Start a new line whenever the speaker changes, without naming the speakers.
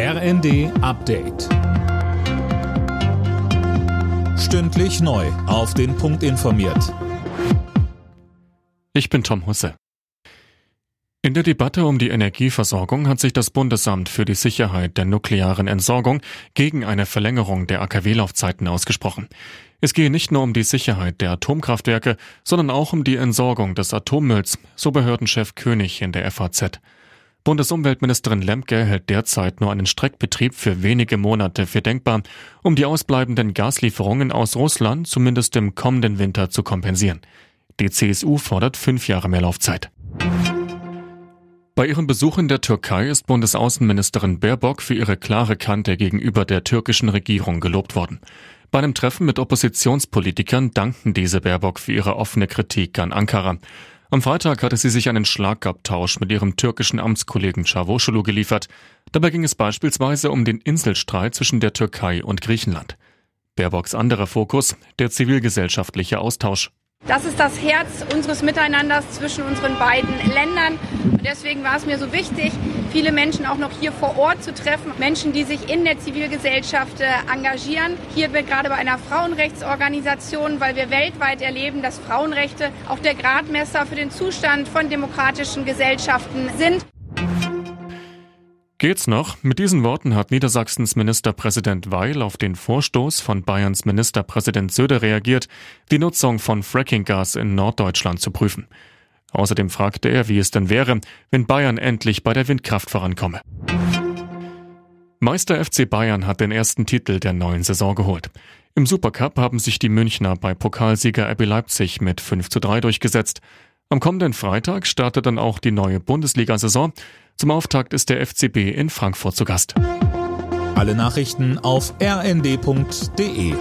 RND Update. Stündlich neu. Auf den Punkt informiert.
Ich bin Tom Husse. In der Debatte um die Energieversorgung hat sich das Bundesamt für die Sicherheit der nuklearen Entsorgung gegen eine Verlängerung der AKW-Laufzeiten ausgesprochen. Es gehe nicht nur um die Sicherheit der Atomkraftwerke, sondern auch um die Entsorgung des Atommülls, so Behördenchef König in der FAZ. Bundesumweltministerin Lemke hält derzeit nur einen Streckbetrieb für wenige Monate für denkbar, um die ausbleibenden Gaslieferungen aus Russland zumindest im kommenden Winter zu kompensieren. Die CSU fordert fünf Jahre mehr Laufzeit. Bei ihrem Besuch in der Türkei ist Bundesaußenministerin Baerbock für ihre klare Kante gegenüber der türkischen Regierung gelobt worden. Bei einem Treffen mit Oppositionspolitikern dankten diese Baerbock für ihre offene Kritik an Ankara. Am Freitag hatte sie sich einen Schlagabtausch mit ihrem türkischen Amtskollegen Çavuşoğlu geliefert. Dabei ging es beispielsweise um den Inselstreit zwischen der Türkei und Griechenland. Baerbocks anderer Fokus, der zivilgesellschaftliche Austausch.
Das ist das Herz unseres Miteinanders zwischen unseren beiden Ländern. Und deswegen war es mir so wichtig, viele Menschen auch noch hier vor Ort zu treffen. Menschen, die sich in der Zivilgesellschaft äh, engagieren. Hier gerade bei einer Frauenrechtsorganisation, weil wir weltweit erleben, dass Frauenrechte auch der Gradmesser für den Zustand von demokratischen Gesellschaften sind.
Geht's noch? Mit diesen Worten hat Niedersachsens Ministerpräsident Weil auf den Vorstoß von Bayerns Ministerpräsident Söder reagiert, die Nutzung von Frackinggas in Norddeutschland zu prüfen. Außerdem fragte er, wie es denn wäre, wenn Bayern endlich bei der Windkraft vorankomme. Meister FC Bayern hat den ersten Titel der neuen Saison geholt. Im Supercup haben sich die Münchner bei Pokalsieger RB Leipzig mit 5 zu 3 durchgesetzt. Am kommenden Freitag startet dann auch die neue Bundesliga-Saison. Zum Auftakt ist der FCB in Frankfurt zu Gast.
Alle Nachrichten auf rnd.de